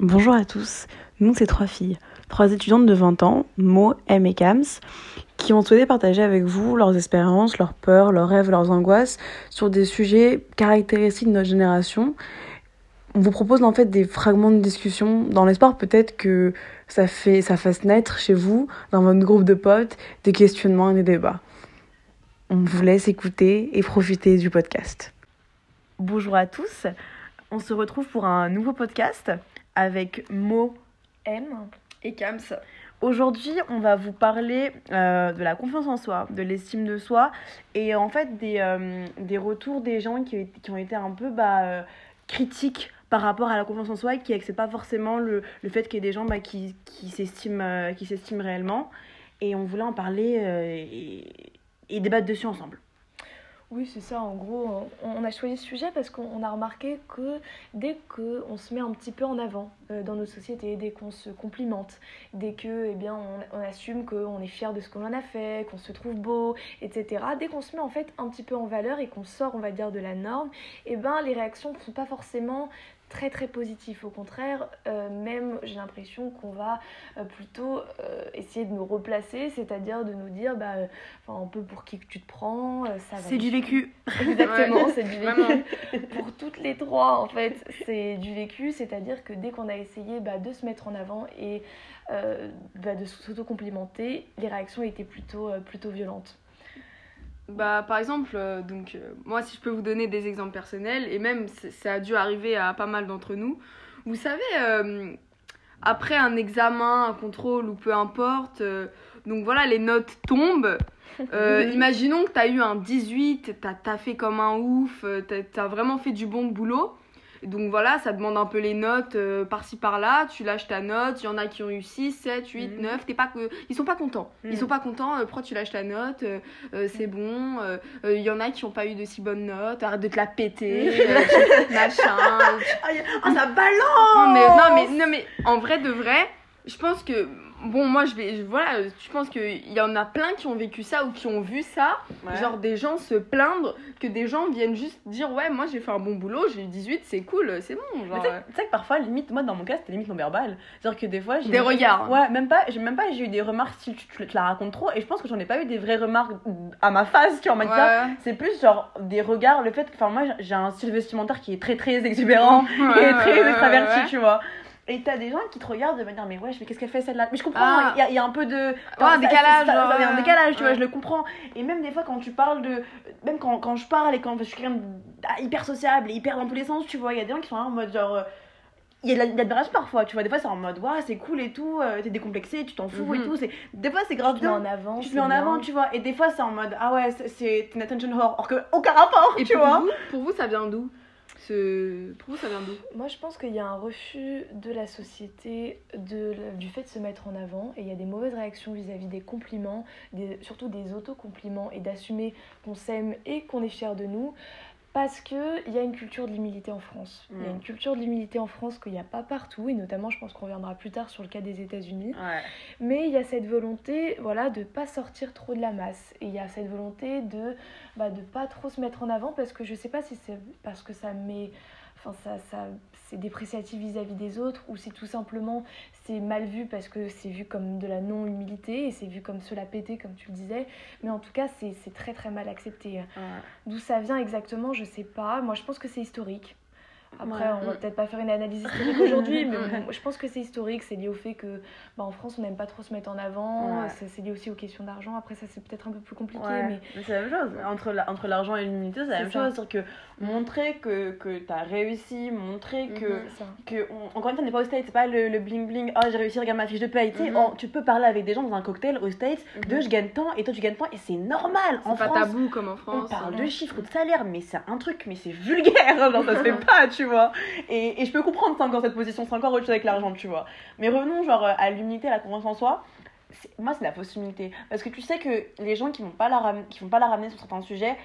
Bonjour à tous, nous c'est trois filles, trois étudiantes de 20 ans, Mo, M et Kams, qui ont souhaité partager avec vous leurs expériences, leurs peurs, leurs rêves, leurs angoisses sur des sujets caractéristiques de notre génération. On vous propose en fait des fragments de discussion dans l'espoir peut-être que ça, fait, ça fasse naître chez vous, dans votre groupe de potes, des questionnements et des débats. On vous laisse écouter et profiter du podcast. Bonjour à tous, on se retrouve pour un nouveau podcast avec Mo M et Kams. Aujourd'hui, on va vous parler euh, de la confiance en soi, de l'estime de soi et en fait des, euh, des retours des gens qui, qui, ont été un peu bah, euh, critiques par rapport à la confiance en soi et qui n'acceptent pas forcément le, le fait qu'il y ait des gens bah, qui, qui s'estiment réellement. Et on voulait en parler et, et débattre dessus ensemble. Oui, c'est ça. En gros, on a choisi ce sujet parce qu'on a remarqué que dès qu'on se met un petit peu en avant euh, dans nos sociétés, dès qu'on se complimente, dès que, eh bien, on, assume qu'on est fier de ce qu'on en a fait, qu'on se trouve beau, etc. Dès qu'on se met en fait un petit peu en valeur et qu'on sort, on va dire, de la norme, eh ben, les réactions ne sont pas forcément très très positif. Au contraire, euh, même j'ai l'impression qu'on va euh, plutôt euh, essayer de nous replacer, c'est-à-dire de nous dire bah, un peu pour qui tu te prends. ça C'est du vécu. Exactement, c'est du vécu. pour toutes les trois, en fait, c'est du vécu, c'est-à-dire que dès qu'on a essayé bah, de se mettre en avant et bah, de s'auto-complimenter, les réactions étaient plutôt, plutôt violentes. Bah, par exemple, euh, donc, euh, moi, si je peux vous donner des exemples personnels, et même ça a dû arriver à pas mal d'entre nous, vous savez, euh, après un examen, un contrôle ou peu importe, donc voilà, les notes tombent. imaginons que tu as eu un 18, tu as, fait comme un ouf, tu as vraiment fait du bon boulot. Donc voilà, ça demande un peu les notes euh, par-ci par-là. Tu lâches ta note. Il y en a qui ont eu 6, 7, 8, 9. T'es pas. Ils sont pas contents. Ils mhm. sont pas contents. Euh, pourquoi tu lâches ta note euh, C'est bon. Il y en a qui ont pas eu de si bonnes notes. Arrête de te la péter. machin. Ah, ça balance mais, non, mais, non, mais en vrai de vrai, je pense que bon, moi, je vais. Voilà, je pense qu'il y en a plein qui ont vécu ça ou qui ont vu ça. Genre, des gens se plaindre que des gens viennent juste dire Ouais, moi, j'ai fait un bon boulot, j'ai eu 18, c'est cool, c'est bon. Genre... Tu sais que parfois, limite, moi, dans mon cas, c'était limite non-verbal. C'est-à-dire que des fois. Des regards. Ouais, même pas, même pas, j'ai eu des remarques si tu, tu, la racontes trop. Et je pense que j'en ai pas eu des vraies remarques à ma face, tu vois, en ça. C'est plus genre des regards, le fait que. Enfin, moi, j'ai un style vestimentaire qui est très, très exubérant et très extraverti, tu vois. Et t'as des gens qui te regardent de manière, mais ouais, mais qu'est-ce qu'elle fait celle-là? Mais je comprends, ah. il y, a un peu de. un décalage. Il y a un décalage, tu vois, je le comprends. Et même des fois, quand tu parles de. Même quand, quand je parle et quand je suis quelqu'un hyper sociable et hyper dans tous les sens, tu vois, il y a des gens qui sont là en mode genre. Euh, il y a de l'admiration parfois, tu vois. Des fois, c'est en mode, ouais, c'est cool et tout, euh, t'es décomplexé, tu t'en fous et mhm. tout. C'est... Des fois, c'est grave tu bien. en avant. Tu te mets en avant, tu vois. Et des fois, c'est en mode, ah ouais, c'est une attention whore. Or que aucun rapport, et tu vois. pour vous, ça vient d'où? Pour vous, ça vient d'où Moi, je pense qu'il y a un refus de la société du fait de se mettre en avant et il y a des mauvaises réactions vis-à-vis des compliments, surtout des auto-compliments et d'assumer qu'on s'aime et qu'on est fier de nous. Parce qu'il y a une culture de l'humilité en France. Il y a une mm. culture de l'humilité en France qu'il n'y a pas partout, et notamment, je pense qu'on reviendra plus tard sur le cas des États-Unis. Mais il y a cette volonté voilà, de ne pas sortir trop de la masse. Et il y a cette volonté de ne bah, de pas trop se mettre en avant, parce que je ne sais pas si c'est parce que ça met enfin ça, ça c'est dépréciatif vis-à-vis des autres ou si tout simplement c'est mal vu parce que c'est vu comme de la non-humilité et c'est vu comme se la péter comme tu le disais. Mais en tout cas c'est très très mal accepté d'où ça vient exactement je sais pas. Moi je pense que c'est historique après, on va mm. peut-être pas faire une analyse historique aujourd'hui, mais je pense que c'est historique. C'est lié au fait que bah, en France, on n'aime pas trop se mettre en avant. C'est lié aussi aux questions d'argent. Après, ça, c'est peut-être un peu plus compliqué. Mais, c'est la même chose. Entre, entre l'argent et l'humilité, c'est la même chose. C'est-à-dire que montrer que, que tu as réussi, montrer que. Mm-hmm, que encore une fois, on n'est pas au States, c'est pas le, le bling bling. Oh, j'ai réussi, regarde ma fiche de paye. Mm-hmm. tu peux parler avec des gens dans un cocktail au States mm-hmm. de je gagne tant et toi tu gagnes tant et c'est normal. C'est pas tabou comme en France. On parle de chiffres, de salaire, mais c'est un truc, mais c'est vulgaire. Genre, ça se fait pas, tu Et, je peux comprendre, c'est encore cette position, c'est encore autre chose avec l'argent, tu vois. Mais revenons, genre, à l'unité, à la confiance en soi. Moi, c'est la fausse humilité. Parce que tu sais que les gens qui vont pas la, vont pas la ramener sur certains sujets,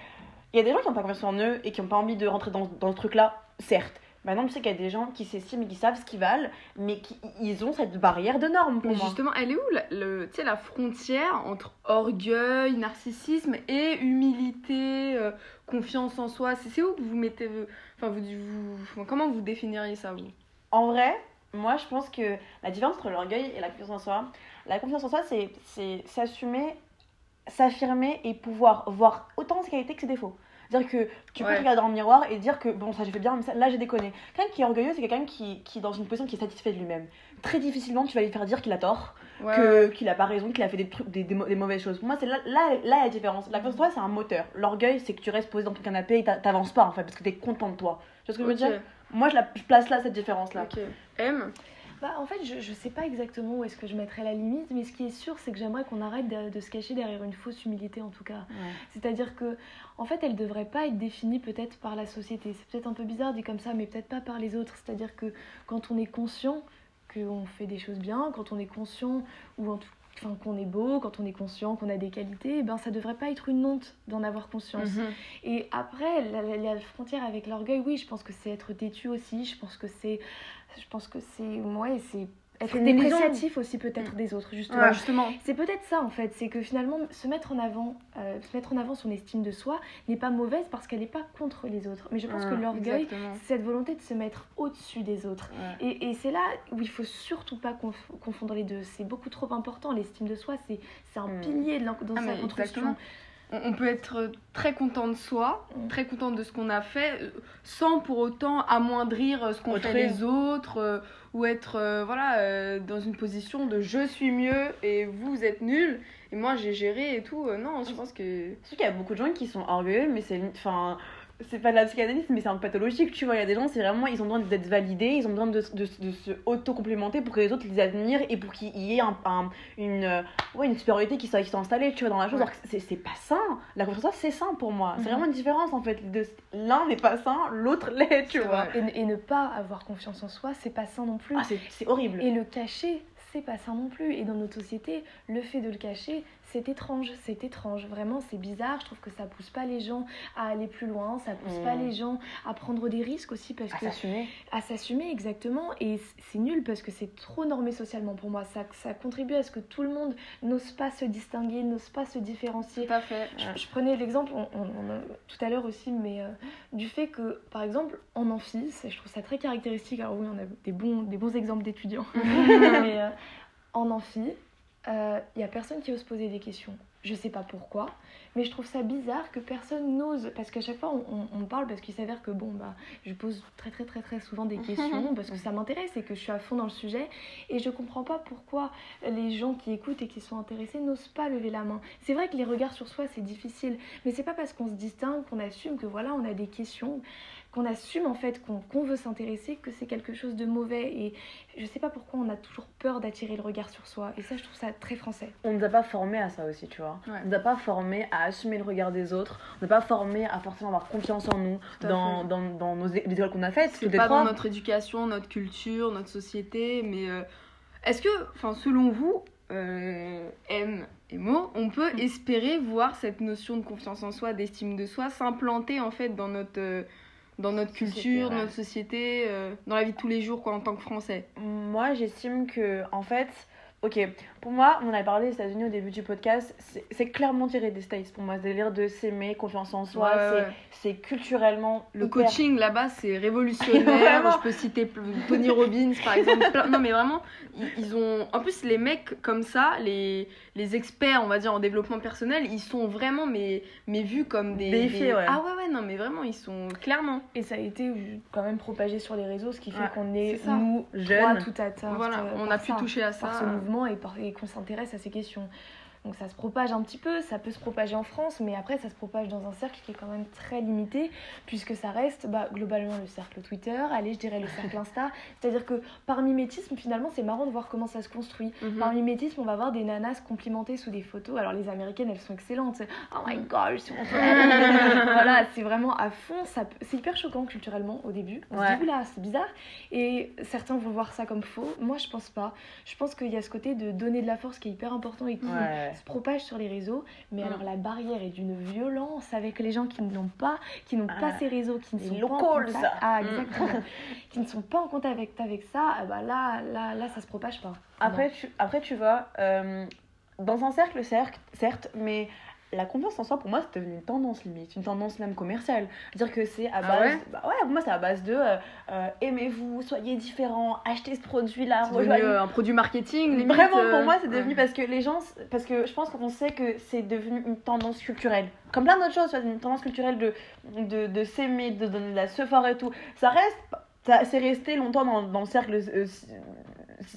il y a des gens qui n'ont pas confiance en eux et qui n'ont pas envie de rentrer dans, dans ce truc-là, certes. Maintenant, tu sais qu'il y a des gens qui s'estiment et qui savent ce qu'ils valent, mais qui ils ont cette barrière de normes pour mais moi. justement, elle est où la, le, la frontière entre orgueil, narcissisme et humilité, euh, confiance en soi? C'est où que vous mettez. Enfin, vous, vous, comment vous définiriez ça, vous? En vrai, moi, je pense que la différence entre l'orgueil et la confiance en soi, la confiance en soi, c'est c'est s'assumer, s'affirmer et pouvoir voir autant ses qualités que ses défauts. C'est-à-dire que tu peux Ouais. te regarder dans le miroir et dire que bon, ça j'ai fait bien, mais ça- là j'ai déconné. Quelqu'un qui est orgueilleux, c'est quelqu'un qui, qui est dans une position qui est satisfait de lui-même. Très difficilement, tu vas lui faire dire qu'il a tort, Ouais, que- ouais. qu'il a pas raison, qu'il a fait des, trucs, des, des, mau- des mauvaises choses. Pour moi, c'est là, là, là la différence. La confiance c'est un moteur. L'orgueil, c'est que tu restes posé dans ton canapé et t'a- t'avances pas en fait, parce que t'es content de toi. Tu vois ce que je veux dire? Moi, je, la, je place là cette différence-là. ok. M? Bah, en fait, je, je sais pas exactement où est-ce que je mettrais la limite, mais ce qui est sûr, c'est que j'aimerais qu'on arrête de, de se cacher derrière une fausse humilité, en tout cas. C'est-à-dire que, en fait, elle devrait pas être définie peut-être par la société. C'est peut-être un peu bizarre dit comme ça, mais peut-être pas par les autres. C'est-à-dire que quand on est conscient qu'on fait des choses bien, quand on est conscient ou en tout Enfin, qu'on est beau, quand on est conscient, qu'on a des qualités, eh ben ça devrait pas être une honte d'en avoir conscience. Mhm. Et après, la, la- la frontière avec l'orgueil, oui, je pense que c'est être têtu aussi. Je pense que c'est, je pense que c'est, ouais, c'est être dépréciatif aussi peut-être des autres, justement. Ouais, justement. C'est peut-être ça en fait, c'est que finalement se mettre en avant, euh, se mettre en avant son estime de soi n'est pas mauvaise parce qu'elle n'est pas contre les autres. Mais je pense que Mm, l'orgueil, c'est cette volonté de se mettre au-dessus des autres. Ouais. Et, et c'est là où il faut surtout pas conf- confondre les deux. C'est beaucoup trop important. L'estime de soi, c'est c'est un Mm. pilier de dans Ah, sa construction. exactement. On peut être très content de soi, Mm. très content de ce qu'on a fait, euh, sans pour autant amoindrir euh, ce qu'ont fait les autres, euh, ou être euh, voilà, euh, dans une position de je suis mieux et vous êtes nuls, et moi j'ai géré et tout. Non, je pense que. Surtout qu'il y a beaucoup de gens qui sont orgueilleux, mais c'est. Enfin. C'est pas de la psychanalyse, mais c'est un peu pathologique, tu vois. Il y a des gens, c'est vraiment. Ils ont besoin d'être validés, ils ont besoin de, de, de se auto-complémenter pour que les autres les admirent et pour qu'il y ait un, un- une, euh, ouais, une supériorité qui soit, qui soit installée, tu vois, dans la chose. Ouais. Alors que c'est c'est pas sain. La confiance en soi, c'est sain pour moi. C'est Mhm. vraiment une différence en fait. L'un n'est pas sain, l'autre l'est, tu C'est vois. Et, et ne pas avoir confiance en soi, c'est pas sain non plus. Ah, c'est c'est horrible. Et le cacher, c'est pas sain non plus. Et dans notre société, le fait de le cacher, c'est étrange. C'est étrange. Vraiment, c'est bizarre. Je trouve que ça pousse pas les gens à aller plus loin. Ça pousse Mm. pas les gens à prendre des risques aussi parce À que s'assumer. à s'assumer exactement. Et c'est nul parce que c'est trop normé socialement pour moi. Ça, ça contribue à ce que tout le monde n'ose pas se distinguer, n'ose pas se différencier. Tout à fait. Je, je prenais l'exemple on- on- on a- tout à l'heure aussi, mais euh, du fait que, par exemple, en amphi, je trouve ça très caractéristique. Alors oui, on a des bons, des bons exemples d'étudiants. mais euh, en amphi, il y a personne qui ose poser des questions. Je sais pas pourquoi, mais je trouve ça bizarre que personne n'ose. Parce qu'à chaque fois, on, on- on parle parce qu'il s'avère que, bon, bah, je pose très, très, très, très souvent des questions parce que ça m'intéresse et que je suis à fond dans le sujet. Et je comprends pas pourquoi les gens qui écoutent et qui sont intéressés n'osent pas lever la main. C'est vrai que les regards sur soi, c'est difficile, mais c'est pas parce qu'on se distingue, qu'on assume que voilà, on a des questions, qu'on assume en fait qu'on veut s'intéresser, que c'est quelque chose de mauvais. Et je sais pas pourquoi on a toujours peur d'attirer le regard sur soi. Et ça, je trouve ça très français. On nous a pas formés à ça aussi, tu vois. Ouais. On nous a pas formés à assumer le regard des autres. On nous a pas formés à forcément avoir confiance en nous dans, dans, dans nos les écoles qu'on a faites. C'est pas dans notre éducation, notre culture, notre société, mais euh, est-ce que, enfin, selon vous, euh, M et Mo, on peut Mm. espérer voir cette notion de confiance en soi, d'estime de soi, s'implanter en fait dans notre, euh, dans notre culture, ouais. notre société, euh, dans la vie de tous les jours, quoi, en tant que Français Moi, j'estime que, en fait, ok, pour moi, on avait parlé aux États-Unis au début du podcast, c'est clairement tiré des States pour moi, ce délire de s'aimer, confiance en soi, Ouais, c'est- ouais. c'est culturellement. Le hyper- coaching là-bas, c'est révolutionnaire. Je peux citer Tony Robbins par exemple. Plein- Non, mais vraiment, ils, ils ont. En plus, les mecs comme ça, les, les experts, on va dire, en développement personnel, ils sont vraiment, mais, mais vus comme des. Des- ouais. Ah ouais, ouais, non, mais vraiment, ils sont clairement. Et ça a été euh, quand même propagé sur les réseaux, ce qui fait Ouais, qu'on est, nous, Jeunes. tout atteint. Voilà, on a pu toucher à ça. par ce et qu'on s'intéresse à ces questions. Donc ça se propage un petit peu, ça peut se propager en France, mais après ça se propage dans un cercle qui est quand même très limité, puisque ça reste bah, globalement le cercle Twitter, allez je dirais le cercle Insta, c'est-à-dire que par mimétisme finalement c'est marrant de voir comment ça se construit. Mhm. Par mimétisme on va voir des nanas complimentées sous des photos, alors les américaines elles sont excellentes, c'est, oh my god, mon frère. voilà, c'est vraiment à fond, ça c'est hyper choquant culturellement au début, on se Ouais. dit oula c'est bizarre, et certains vont voir ça comme faux, moi je pense pas, je pense qu'il y a ce côté de donner de la force qui est hyper important et qui Ouais. Se propage sur les réseaux. Mais Mm. alors la barrière est d'une violence avec les gens qui n'ont pas, qui n'ont pas Ah, ces réseaux, qui ne sont pas en contact. ça. Ah Mm. exactement. qui ne sont pas en contact avec, avec ça. ah bah là, là, là, ça se propage pas. Après, tu, après, tu vois, euh, dans un cercle, cercle, certes, mais la confiance en soi, pour moi, c'est devenu une tendance limite, une tendance même commerciale. Dire que c'est à Ah base. ouais bah ouais, pour moi, c'est à base de euh, euh, aimez-vous, soyez différents, achetez ce produit-là, C'est devenu rejoignez. euh, un produit marketing, limite. Vraiment, euh, pour moi, c'est devenu ouais. parce que les gens. Parce que je pense qu'on sait que c'est devenu une tendance culturelle. Comme plein d'autres choses, une tendance culturelle de, de, de s'aimer, de donner de la sephora et tout. Ça reste. ça- C'est resté longtemps dans, dans le cercle.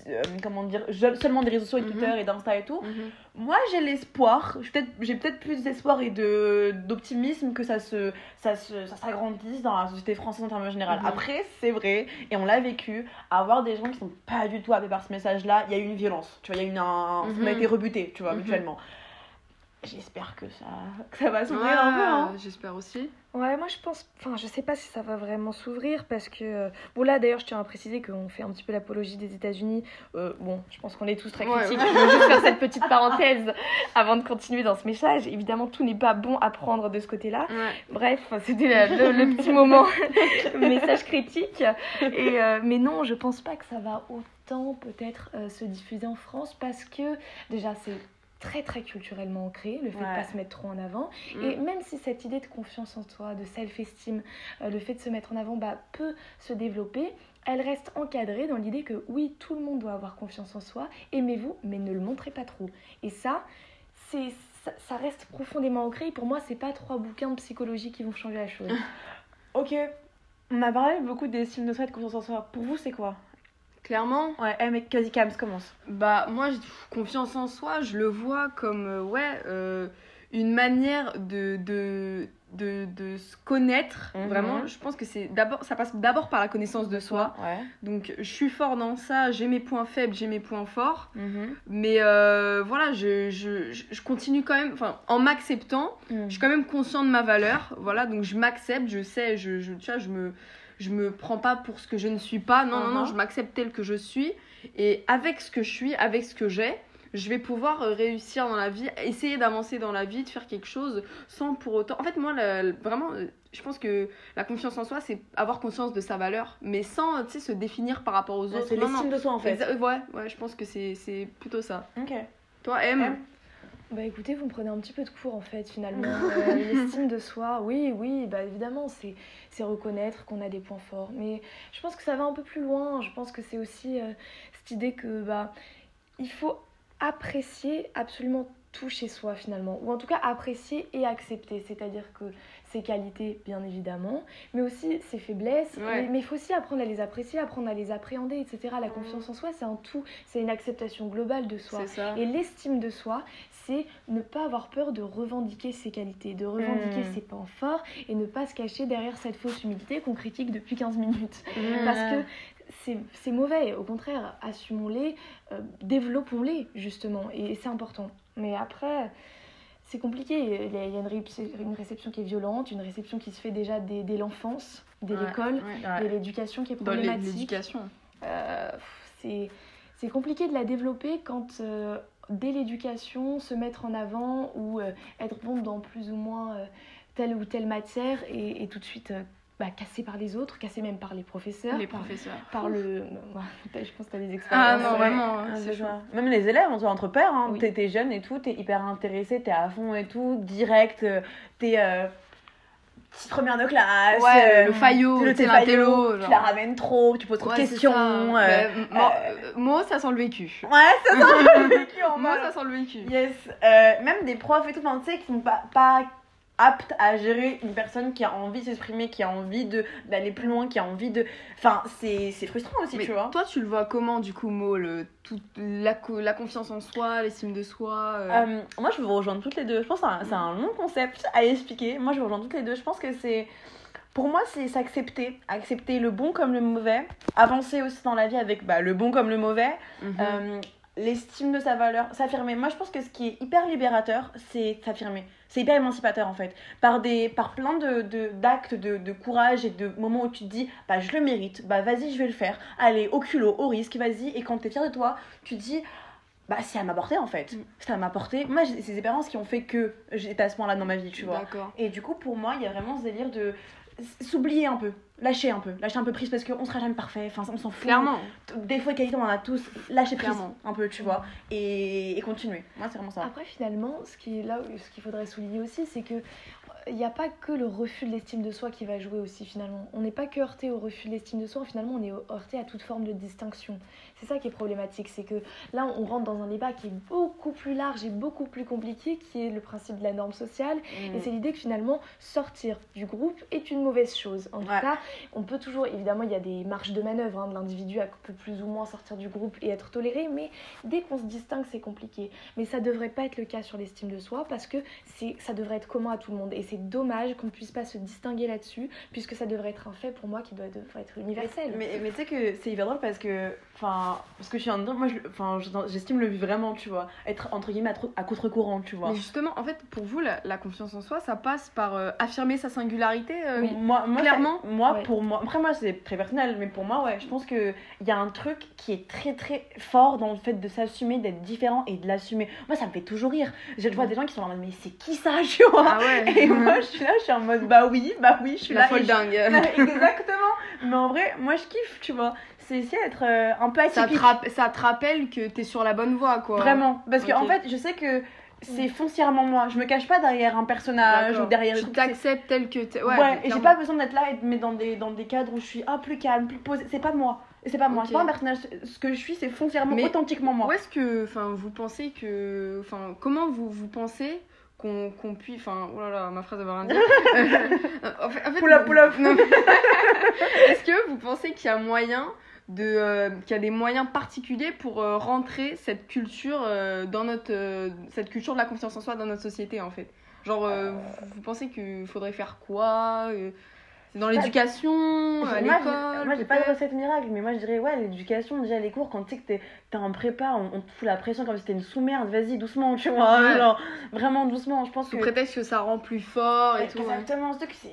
Euh, comment dire je- Seulement des réseaux sociaux, et Mhm. Twitter et d'Insta et tout. Mhm. Moi, j'ai l'espoir, j'ai peut-être plus d'espoir et de d'optimisme que ça se ça se ça s'agrandisse dans la société française en termes général. Mhm. Après, c'est vrai et on l'a vécu, avoir des gens qui sont pas du tout happés par ce message-là, il y a eu une violence, tu vois, il y a eu un, on a Mhm. été rebuté, tu vois, Mhm. mutuellement. J'espère que ça que ça va s'ouvrir un peu hein. J'espère aussi. Ouais, moi je pense, enfin je sais pas si ça va vraiment s'ouvrir parce que, euh, bon là d'ailleurs je tiens à préciser qu'on fait un petit peu l'apologie des États-Unis. Euh, bon, je pense qu'on est tous très critiques. ouais. Je veux juste faire cette petite parenthèse avant de continuer dans ce message. Évidemment, tout n'est pas bon à prendre de ce côté-là. Ouais. Bref, c'était le, le petit moment message critique. Et, euh, mais non, je pense pas que ça va autant peut-être euh, se diffuser en France parce que déjà c'est très très culturellement ancré le fait Ouais. de pas se mettre trop en avant Mm. et même si cette idée de confiance en soi de self-esteem euh, le fait de se mettre en avant bah, peut se développer elle reste encadrée dans l'idée que oui tout le monde doit avoir confiance en soi aimez-vous mais ne le montrez pas trop et ça c'est ça, ça reste profondément ancré et pour moi c'est pas trois bouquins de psychologie qui vont changer la chose OK. On a parlé beaucoup d'estime de soi et de confiance en soi. Pour vous, c'est quoi? Clairement, Ouais, eh, mais quasi Kams commence. bah moi, j'ai- confiance en soi, je le vois comme euh, ouais, euh, une manière de, de, de, de se connaître. Mhm. Vraiment, je pense que c'est d'abord, ça passe d'abord par la connaissance de soi. Ouais. Donc, je suis fort dans ça, j'ai mes points faibles, j'ai mes points forts. Mhm. Mais euh, voilà, je, je, je- continue quand même, enfin, en m'acceptant, je suis quand même conscient de ma valeur. Voilà, donc je m'accepte, je sais, je, je, tu vois, je me, je me prends pas pour ce que je ne suis pas. Non, non, non, Mhm. je m'accepte tel que je suis. Et avec ce que je suis, avec ce que j'ai, je vais pouvoir euh, réussir dans la vie, essayer d'avancer dans la vie, de faire quelque chose sans pour autant. En fait, moi, vraiment, euh, je pense que la confiance en soi, c'est avoir conscience de sa valeur, mais sans, tu sais, se définir par rapport aux autres. C'est l'estime de soi en fait. Ouais, ouais, je pense que c'est c'est plutôt ça. OK. Toi, M, M? Bah écoutez, vous me prenez un petit peu de cours en fait finalement. Euh, L'estime de soi, oui, oui, bah évidemment, c'est reconnaître qu'on a des points forts. Mais je pense que ça va un peu plus loin. Je pense que c'est aussi euh, cette idée que bah il faut apprécier absolument tout chez soi finalement. Ou en tout cas apprécier et accepter. C'est-à-dire que ses qualités, bien évidemment, mais aussi ses faiblesses. Ouais. Mais- il faut aussi apprendre à les apprécier, apprendre à les appréhender, etc. La confiance en soi, c'est un tout. C'est une acceptation globale de soi. Et l'estime de soi, c'est ne pas avoir peur de revendiquer ses qualités, de revendiquer Mm. ses points forts et ne pas se cacher derrière cette fausse humilité qu'on critique depuis 15 minutes. Mhm. Parce que c'est c'est mauvais, au contraire, assumons-les, euh, développons-les justement, et c'est important. Mais après, c'est compliqué, il y a une, ré- une réception qui est violente, une réception qui se fait déjà dès, dès l'enfance, dès Ouais, l'école, ouais. dès l'éducation qui est problématique. l'éducation. Euh, c'est c'est compliqué de la développer quand euh, dès l'éducation se mettre en avant ou euh, être bon dans plus ou moins euh, telle ou telle matière et, et tout de suite bah, cassé par les autres, cassé même par les professeurs, Les par, professeurs. par le... Je pense que tu as des expériences. Ah non, ouais. vraiment, Ah, c'est chaud. Même les élèves, on se voit entre pairs, hein. Oui. t'es jeune et tout, t'es hyper intéressé, t'es à fond et tout, direct, euh, t'es euh, petite première de classe, Ouais, euh, le faillot, t'es le faillot, tu la ramènes trop, tu poses trop Ouais, de questions. ça. euh, moi, euh, euh, moi, ça sent le vécu. Ouais, ça, le vécu en Moi, ça sent le vécu. Yes, euh, même des profs et tout, tu sais, qui sont pas, pas aptes à gérer une personne qui a envie de s'exprimer, qui a envie de- d'aller plus loin, qui a envie de. Enfin, c'est c'est frustrant aussi, Mais tu vois. toi, tu le vois comment, du coup, Mo, le, tout, la, la confiance en soi, l'estime de soi euh, Euh, moi, je veux vous rejoindre toutes les deux. Je pense que c'est un, c'est un long concept à expliquer. Moi, je veux rejoindre toutes les deux. Je pense que c'est. Pour moi, c'est s'accepter. Accepter le bon comme le mauvais. Avancer aussi dans la vie avec bah, le bon comme le mauvais. mhm. Euh, L'estime de sa valeur. S'affirmer. Moi, je pense que ce qui est hyper libérateur, c'est s'affirmer. C'est hyper émancipateur, en fait. Par, des, par plein de de- d'actes, de, de, courage et de moments où tu te dis, bah, je le mérite. Bah, vas-y, je vais le faire. Allez, au culot, au risque, vas-y. Et quand t'es fier de toi, tu te dis, bah c'est à ma portée en fait. Mm. C'est à ma portée. Moi, j'ai- c'est des expériences qui ont fait que j'étais à ce point-là dans ma vie, tu vois. Et du coup, pour moi, il y a vraiment ce délire de s'oublier un peu, lâcher un peu, lâcher un peu prise parce qu'on sera jamais parfait, enfin on s'en fout. Clairement. Des fois, qualité, on en a tous, lâcher prise Clairement. un peu, tu vois, et, et continuer. Moi, c'est vraiment ça. Après, finalement, ce qui est là, où- ce qu'il faudrait souligner aussi, c'est que il n'y a pas que le refus de l'estime de soi qui va jouer aussi finalement. On n'est pas que heurté au refus de l'estime de soi, finalement on est heurté à toute forme de distinction. C'est ça qui est problématique, c'est que là on rentre dans un débat qui est beaucoup plus large et beaucoup plus compliqué, qui est le principe de la norme sociale. Mm. Et c'est l'idée que finalement sortir du groupe est une mauvaise chose. En tout Ouais. cas, on peut toujours, évidemment, il y a des marges de manœuvre hein, de l'individu à peut plus ou moins sortir du groupe et être toléré, mais dès qu'on se distingue, c'est compliqué. Mais ça devrait pas être le cas sur l'estime de soi parce que c'est, ça devrait être commun à tout le monde. Et c'est dommage qu'on ne puisse pas se distinguer là-dessus, puisque ça devrait être un fait pour moi qui doit devrait être universel. Mais, mais tu sais que c'est hyper drôle parce que, enfin, parce que je suis en dedans, moi, je- enfin, je- j'estime le vraiment, tu vois, être entre guillemets à, à contre-courant, tu vois. Mais justement, en fait, pour vous, la, la confiance en soi, ça passe par euh, affirmer sa singularité. euh, Oui. Moi, moi, Clairement. ça- moi Ouais. pour moi, après moi c'est très personnel, mais pour moi, ouais, je pense que il y a un truc qui est très très fort dans le fait de s'assumer, d'être différent et de l'assumer. Moi, ça me fait toujours rire. Je vois des gens qui sont en mode, mais c'est qui ça, tu vois? Ah ouais. Et moi, je suis là, je suis en mode, bah oui, bah oui, je suis la là. folle je- dingue. Exactement. Mais en vrai, moi, je kiffe, tu vois. C'est essayer d'être euh, un peu ça, te atypique. ça te rappelle que t'es sur la bonne voie, quoi. Vraiment. Parce que Ok. en fait, je sais que c'est foncièrement moi. Je me cache pas derrière un personnage ou derrière. Tu t'acceptes tel que t'es. Ouais, Ouais, et j'ai pas besoin d'être là et de me mettre dans des, dans des cadres où je suis ah, plus calme, plus posée. C'est pas moi. C'est pas moi. C'est pas un personnage. Ce que je suis, c'est foncièrement, Mais authentiquement moi. Où est-ce que, enfin, vous pensez que, enfin, comment vous vous pensez qu'on qu'on puisse, enfin, oh là là, ma phrase va rien dire. en fait, en fait, mais- Est-ce que vous pensez qu'il y a moyen de, euh, qu'il y a des moyens particuliers pour euh, rentrer cette culture euh, dans notre, cette culture de la confiance en soi dans notre société en fait. Genre, vous, vous pensez qu'il faudrait faire quoi dans l'éducation, à l'école moi j'ai pas de recette miracle, mais moi je dirais ouais, l'éducation, déjà les cours, quand tu sais que t'es t'es en prépa, on, on te fout la pression comme si t'étais une sous-merde, vas-y doucement, tu vois, Ouais. genre vraiment doucement, je pense Sous que. prétexte que ça rend plus fort et tout. ouais. Exactement, ce truc, c'est.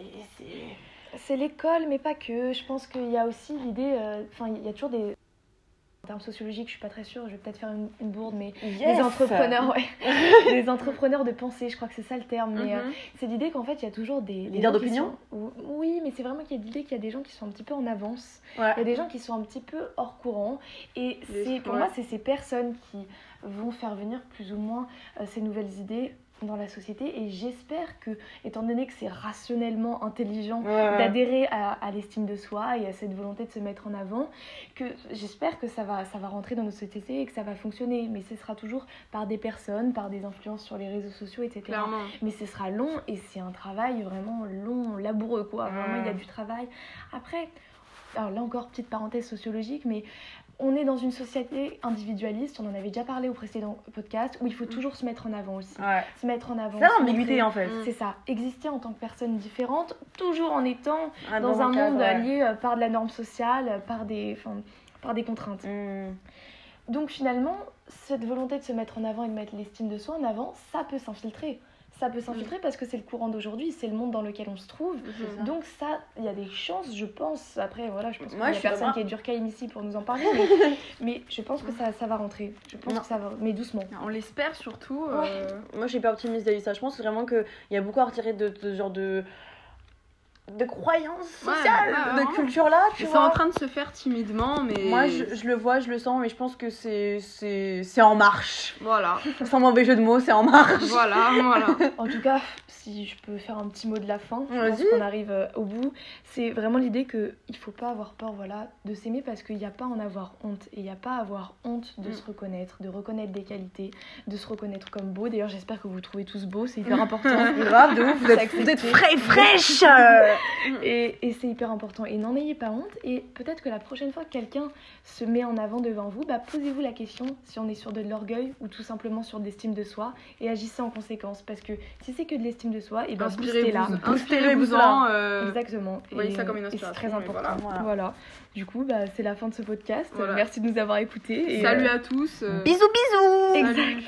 C'est- l'école, mais pas que. Je pense qu'il y a aussi l'idée. euh, Enfin, il y a toujours des. En termes sociologiques, je suis pas très sûre, je vais peut-être faire une, une bourde, mais Yes. des entrepreneurs, ouais. des entrepreneurs de pensée, je crois que c'est ça le terme. Mais euh, Mhm. c'est l'idée qu'en fait, il y a toujours des. Leaders d'opinion sont- Oui, mais c'est vraiment qu'il y a l'idée qu'il y a des gens qui sont un petit peu en avance. Ouais. Il y a des gens qui sont un petit peu hors courant. Et Les- c'est pour moi, c'est ces personnes qui vont faire venir plus ou moins euh, ces nouvelles idées dans la société. Et j'espère que, étant donné que c'est rationnellement intelligent Ouais. d'adhérer à, à l'estime de soi et à cette volonté de se mettre en avant, que j'espère que ça va, ça va rentrer dans nos sociétés et que ça va fonctionner. Mais ce sera toujours par des personnes, par des influences sur les réseaux sociaux, etc. Clairement. Mais ce sera long et c'est un travail vraiment long, laboureux, quoi. Vraiment, il y a du travail. Après, alors là encore, petite parenthèse sociologique, mais on est dans une société individualiste, on en avait déjà parlé au précédent podcast, où il faut toujours se mettre en avant aussi. Ouais. Se mettre en avant. C'est l'ambiguïté en fait. Mm. C'est ça, exister en tant que personne différente, toujours en étant Ah, dans, un cadre, monde ouais. lié euh, par de la norme sociale, euh, par des, par des contraintes. Mm. Donc finalement, cette volonté de se mettre en avant et de mettre l'estime de soi en avant, ça peut s'infiltrer. Ça peut s'infiltrer parce que c'est le courant d'aujourd'hui, c'est le monde dans lequel on se trouve. Mhm. Donc ça, il y a des chances, je pense. Après, voilà, je pense qu'il y a personne vraiment- qui est Durkheim ici pour nous en parler, mais, mais je pense que ça, ça va rentrer. Je pense Non. que ça va, mais doucement. On l'espère surtout. euh, Moi, je suis pas optimiste de ça. Je pense vraiment qu'il y a beaucoup à retirer de, de ce genre de de croyances Ouais, sociales, ouais, de vraiment. culture là, tu et c'est vois. en train de se faire timidement, mais. Moi, je, je le vois, je le sens, mais je pense que c'est c'est c'est en marche. Voilà, Sans mauvais jeu de mots, c'est en marche. voilà, voilà. En tout cas, si je peux faire un petit mot de la fin, je qu'on arrive euh, au bout. C'est vraiment l'idée que il faut pas avoir peur, voilà, de s'aimer parce qu'il n'y a pas à en avoir honte et il n'y a pas à avoir honte de Mm. se reconnaître, de reconnaître des qualités, de se reconnaître comme beau. D'ailleurs, j'espère que vous vous trouvez tous beaux, c'est hyper important. Grave, de ouf, vous êtes, vous êtes frais, fraîche. Et, et c'est hyper important. Et n'en ayez pas honte. Et peut-être que la prochaine fois que quelqu'un se met en avant devant vous, bah, posez-vous la question si on est sur de l'orgueil ou tout simplement sur de l'estime de soi et agissez en conséquence. Parce que si c'est que de l'estime de soi, et ben boostez-la. Inspirez-vous, Boostez-le, inspirez-vous-en. euh, Exactement. voyez Et, ça comme une et c'est inspiration, très important. voilà. Voilà. Du coup, bah, c'est la fin de ce podcast. Voilà. Merci de nous avoir écoutés. et, Salut euh, à tous. euh, Bisous, bisous. Exact.